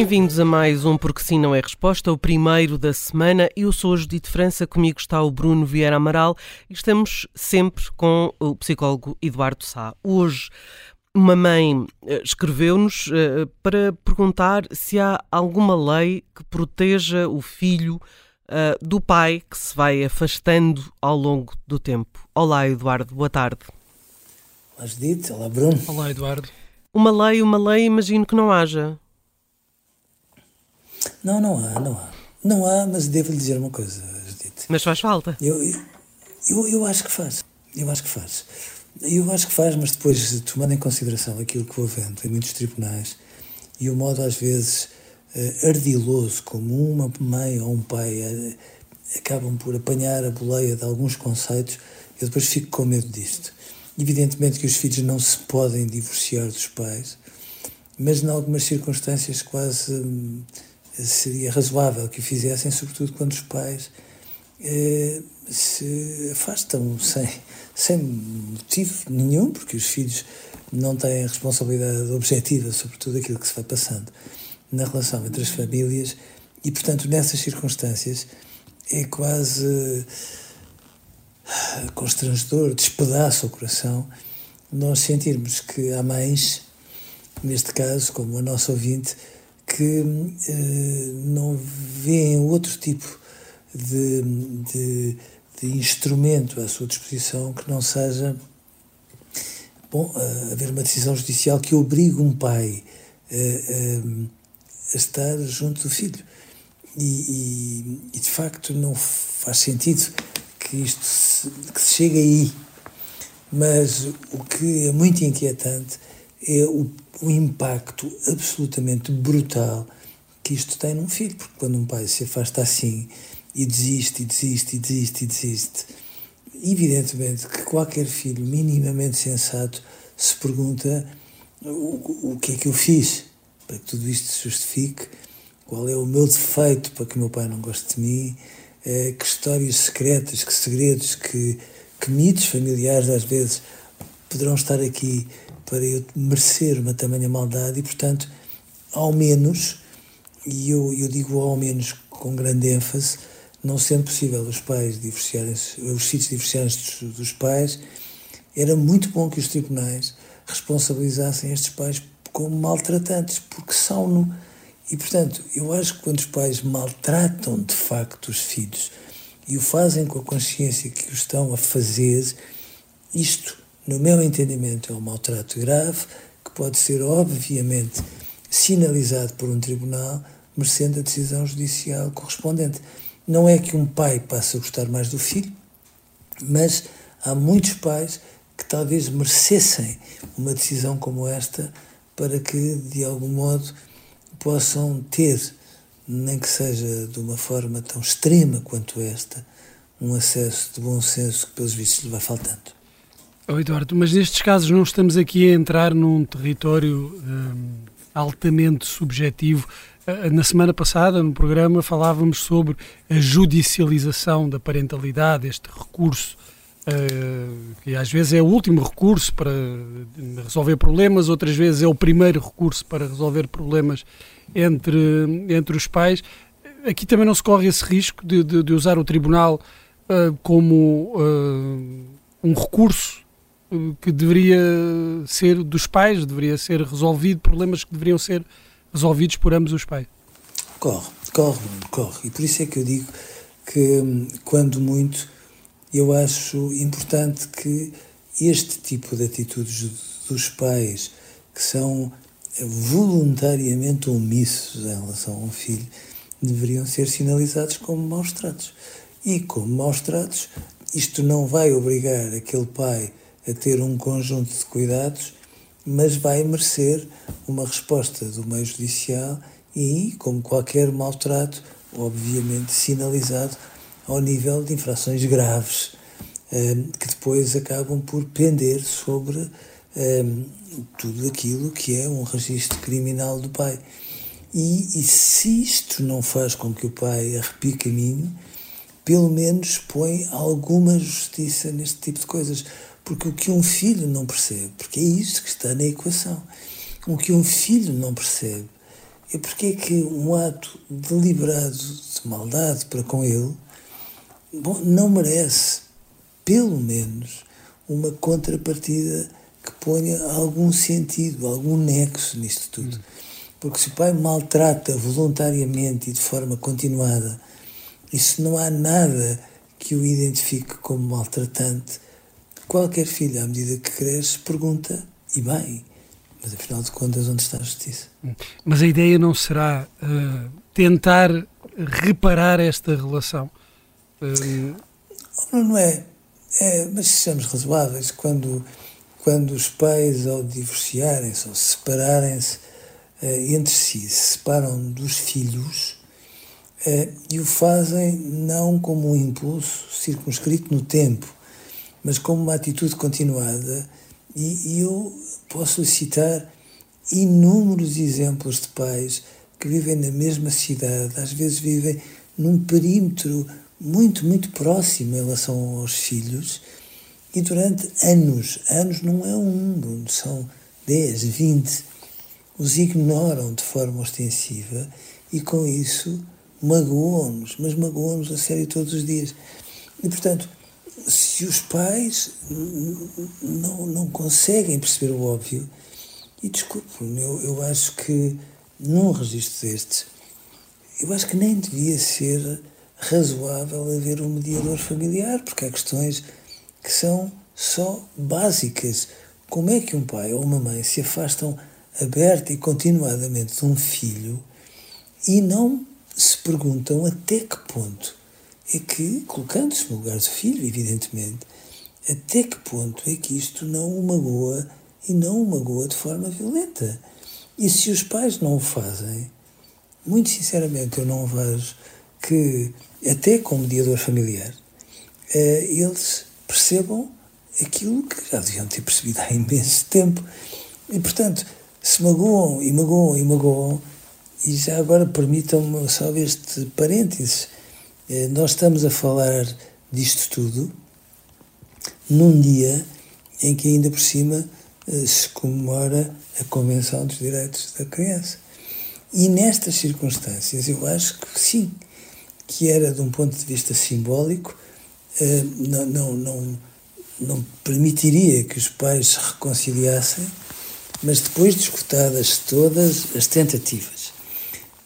Bem-vindos a mais um Porque Sim Não é Resposta, o primeiro da semana. Eu sou a Judite França, comigo está o Bruno Vieira Amaral e estamos sempre com o psicólogo Eduardo Sá. Hoje, uma mãe eh, escreveu-nos uh, para perguntar se há alguma lei que proteja o filho uh, do pai que se vai afastando ao longo do tempo. Olá, Eduardo, boa tarde. Olá, Judite. Olá, Bruno. Olá, Eduardo. Uma lei, uma lei, imagino que não haja. Não, não há, não há. Não há, mas devo lhe dizer uma coisa, Judite. Mas faz falta. Eu, eu, eu acho que faz. Eu acho que faz. Eu acho que faz, mas depois, tomando em consideração aquilo que vou vendo em muitos tribunais e o modo, às vezes, uh, ardiloso como uma mãe ou um pai uh, acabam por apanhar a boleia de alguns conceitos, eu depois fico com medo disto. Evidentemente que os filhos não se podem divorciar dos pais, mas, em algumas circunstâncias, quase. Hum, seria razoável que o fizessem, sobretudo quando os pais eh, se afastam sem, sem motivo nenhum, porque os filhos não têm responsabilidade objetiva sobre tudo aquilo que se vai passando na relação entre as famílias e, portanto, nessas circunstâncias é quase ah, constrangedor, despedaça o coração nós sentirmos que há mães, neste caso, como a nossa ouvinte, que uh, não veem outro tipo de, de, de, instrumento à sua disposição que não seja bom, uh, haver uma decisão judicial que obrigue um pai uh, a estar junto do filho. E, e, e, de facto não faz sentido que isto se, que se chegue aí. Mas o que é muito inquietante é o o impacto absolutamente brutal que isto tem num filho, porque quando um pai se afasta assim e desiste, e desiste, e desiste, e desiste, evidentemente que qualquer filho minimamente sensato se pergunta o, o que é que eu fiz para que tudo isto se justifique, qual é o meu defeito para que meu pai não goste de mim, eh, que histórias secretas, que segredos, que, que mitos familiares às vezes poderão estar aqui para eu merecer uma tamanha maldade e, portanto, ao menos, e eu, eu digo ao menos com grande ênfase, não sendo possível os pais divorciarem-se, os filhos divorciarem-se dos, dos pais, era muito bom que os tribunais responsabilizassem estes pais como maltratantes, porque são-no. E, portanto, eu acho que quando os pais maltratam de facto os filhos e o fazem com a consciência que o estão a fazer, isto no meu entendimento, é um maltrato grave que pode ser, obviamente, sinalizado por um tribunal, merecendo a decisão judicial correspondente. Não é que um pai passe a gostar mais do filho, mas há muitos pais que talvez merecessem uma decisão como esta para que, de algum modo, possam ter, nem que seja de uma forma tão extrema quanto esta, um acesso de bom senso que, pelos vistos, lhe vai faltando. Oh, Eduardo, mas nestes casos não estamos aqui a entrar num território um, altamente subjetivo. Uh, na semana passada, no programa, falávamos sobre a judicialização da parentalidade, este recurso, uh, que às vezes é o último recurso para resolver problemas, outras vezes é o primeiro recurso para resolver problemas entre, entre os pais. Aqui também não se corre esse risco de, de, de usar o tribunal uh, como um recurso que deveria ser dos pais, deveria ser resolvido, problemas que deveriam ser resolvidos por ambos os pais. Corre, corre, corre. E por isso é que eu digo que, quando muito, eu acho importante que este tipo de atitudes dos pais que são voluntariamente omissos em relação a um filho deveriam ser sinalizados como maus tratos. E como maus tratos, isto não vai obrigar aquele pai a ter um conjunto de cuidados, mas vai merecer uma resposta do meio judicial e, como qualquer maltrato, obviamente sinalizado ao nível de infrações graves, eh, que depois acabam por pender sobre eh, tudo aquilo que é um registro criminal do pai. E, e se isto não faz com que o pai arrepie caminho, pelo menos põe alguma justiça neste tipo de coisas. Porque o que um filho não percebe, porque é isso que está na equação, o que um filho não percebe é porque é que um ato deliberado de maldade para com ele bom, não merece, pelo menos, uma contrapartida que ponha algum sentido, algum nexo nisto tudo. Porque se o pai maltrata voluntariamente e de forma continuada isso não há nada que o identifique como maltratante. Qualquer filho, à medida que cresce, pergunta, e bem, mas afinal de contas, onde está a justiça? Mas a ideia não será uh, tentar reparar esta relação? Uh... Não, não é. é. Mas sejamos razoáveis, quando, quando os pais, ao divorciarem-se ou separarem-se uh, entre si, se separam dos filhos, e o fazem não como um impulso circunscrito no tempo, mas como uma atitude continuada. E, e eu posso citar inúmeros exemplos de pais que vivem na mesma cidade, às vezes vivem num perímetro muito, muito próximo em relação aos filhos, e durante anos, anos não é um, são 10, 20, os ignoram de forma ostensiva e com isso magoam-nos, mas magoam-nos a sério todos os dias. E, portanto, se os pais não, não conseguem perceber o óbvio, e desculpe, eu, eu acho que num registro destes, eu acho que nem devia ser razoável haver um mediador familiar, porque há questões que são só básicas. Como é que um pai ou uma mãe se afastam aberta e continuadamente de um filho e não se perguntam até que ponto é que, colocando-se no lugar do filho, evidentemente, até que ponto é que isto não o magoa e não o magoa de forma violenta. E se os pais não o fazem, muito sinceramente eu não vejo que, até com mediador familiar, eh, eles percebam aquilo que já deviam ter percebido há imenso tempo. E, portanto, se magoam e magoam e magoam, e já agora permitam-me só este parênteses. Eh, nós estamos a falar disto tudo num dia em que, ainda por cima, eh, se comemora a Convenção dos Direitos da Criança. E nestas circunstâncias, eu acho que sim, que era, de um ponto de vista simbólico, eh, não, não, não, não permitiria que os pais se reconciliassem, mas depois de escutadas todas as tentativas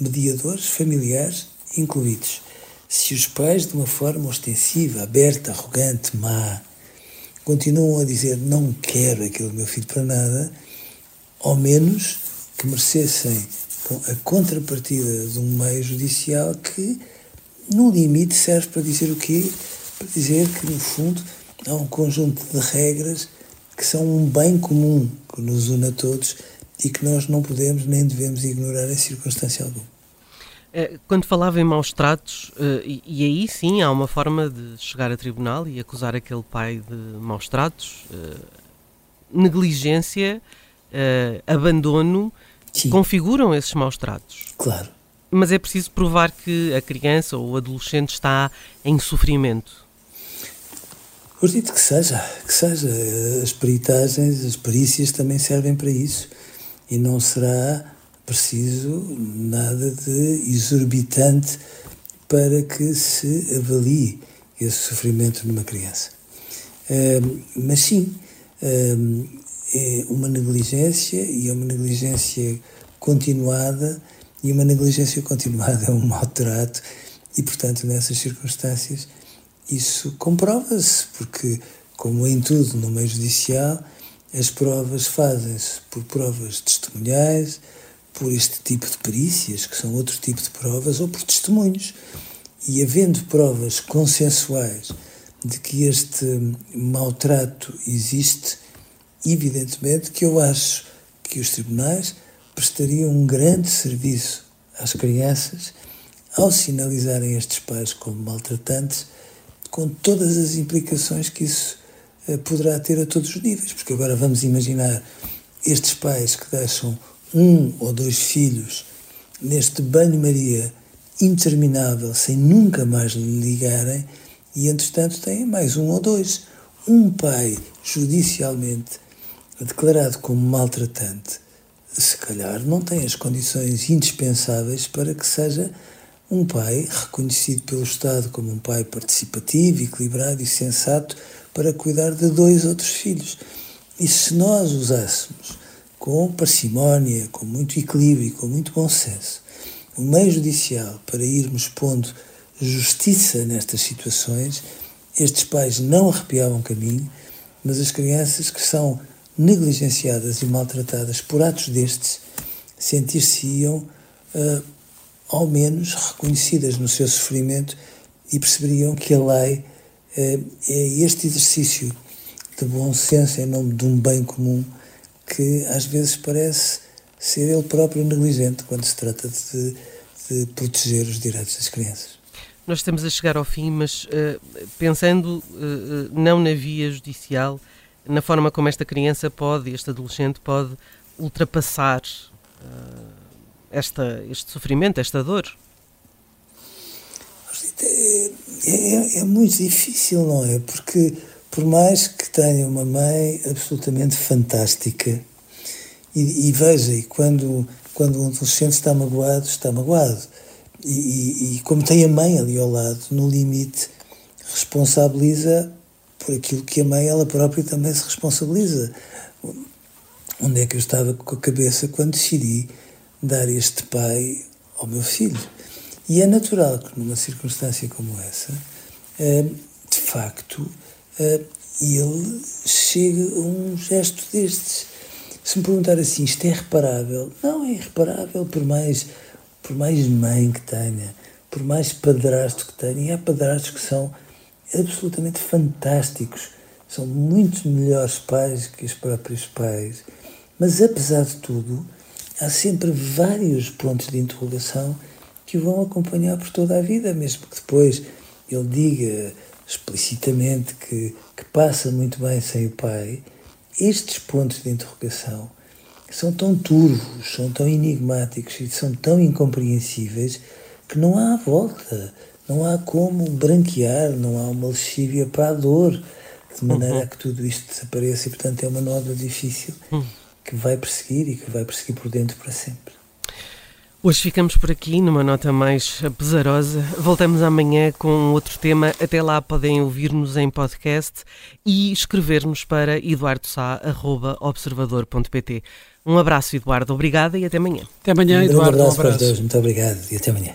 mediadores familiares incluídos. Se os pais, de uma forma ostensiva, aberta, arrogante, má, continuam a dizer não quero aquele meu filho para nada, ao menos que merecessem a contrapartida de um meio judicial que, no limite, serve para dizer o quê? Para dizer que, no fundo, há um conjunto de regras que são um bem comum que nos une a todos e que nós não podemos nem devemos ignorar em circunstância alguma. Eh, quando falava em maus tratos, eh, e aí sim há uma forma de chegar a tribunal e acusar aquele pai de maus tratos, eh, negligência, abandono, sim. configuram esses maus tratos. Claro. Mas é preciso provar que a criança ou o adolescente está em sofrimento. Acredito que seja, que seja. As peritagens, as perícias também servem para isso. E não será preciso nada de exorbitante para que se avalie esse sofrimento numa criança. mas sim, é uma negligência e é uma negligência continuada e uma negligência continuada é um maltrato e, portanto, nessas circunstâncias isso comprova-se, porque como em tudo no meio judicial, as provas fazem-se por provas testemunhais, por este tipo de perícias, que são outro tipo de provas, ou por testemunhos. E havendo provas consensuais de que este maltrato existe, evidentemente que eu acho que os tribunais prestariam um grande serviço às crianças ao sinalizarem estes pais como maltratantes, com todas as implicações que isso poderá ter a todos os níveis. Porque agora vamos imaginar estes pais que deixam um ou dois filhos neste banho-maria interminável, sem nunca mais ligarem, e entretanto têm mais um ou dois. Um pai judicialmente declarado como maltratante, se calhar não tem as condições indispensáveis para que seja um pai reconhecido pelo Estado como um pai participativo, equilibrado e sensato para cuidar de dois outros filhos. E se nós usássemos com parcimónia, com muito equilíbrio, com muito bom senso, o meio judicial para irmos pondo justiça nestas situações, estes pais não arrepiavam caminho, mas as crianças que são negligenciadas e maltratadas por atos destes sentir-se-iam, uh, ao menos, reconhecidas no seu sofrimento e perceberiam que a lei é este exercício de bom senso em nome de um bem comum que às vezes parece ser ele próprio negligente quando se trata de, de proteger os direitos das crianças. Nós estamos a chegar ao fim, mas uh, pensando uh, não na via judicial, na forma como esta criança pode, este adolescente pode ultrapassar uh, esta, este sofrimento, esta dor. É, é, é, muito difícil, não é? Porque por mais que tenha uma mãe absolutamente fantástica, e, e veja, e quando, quando um adolescente está magoado, está magoado. E, e, e, como tem a mãe ali ao lado, no limite, responsabiliza por aquilo que a mãe, ela própria, também se responsabiliza. Onde é que eu estava com a cabeça quando decidi dar este pai ao meu filho? E é natural que numa circunstância como essa, eh, de facto, uh, ele chega a um gesto destes. Se me perguntar assim, isto é reparável? Não é irreparável, por mais, por mais mãe que tenha, por mais padrasto que tenha. E há padrastos que são absolutamente fantásticos, são muito melhores pais que os próprios pais. Mas apesar de tudo, há sempre vários pontos de interrogação que o vão acompanhar por toda a vida, mesmo que depois ele diga explicitamente que, que passa muito bem sem o pai, estes pontos de interrogação são tão turvos, são tão enigmáticos e são tão incompreensíveis que não há volta, não há como branquear, não há uma lexívia para a dor, de maneira a que tudo isto desapareça e, portanto, é uma nódoa difícil uhum. que vai perseguir e que vai perseguir por dentro para sempre. Hoje ficamos por aqui numa nota mais pesarosa. Voltamos amanhã com outro tema. Até lá podem ouvir-nos em podcast e escrever-nos para eduardosá.observador.pt. Um abraço, Eduardo. Obrigada e até amanhã. Até amanhã, Eduardo. Um abraço, um abraço. para os dois. Muito obrigado e até amanhã.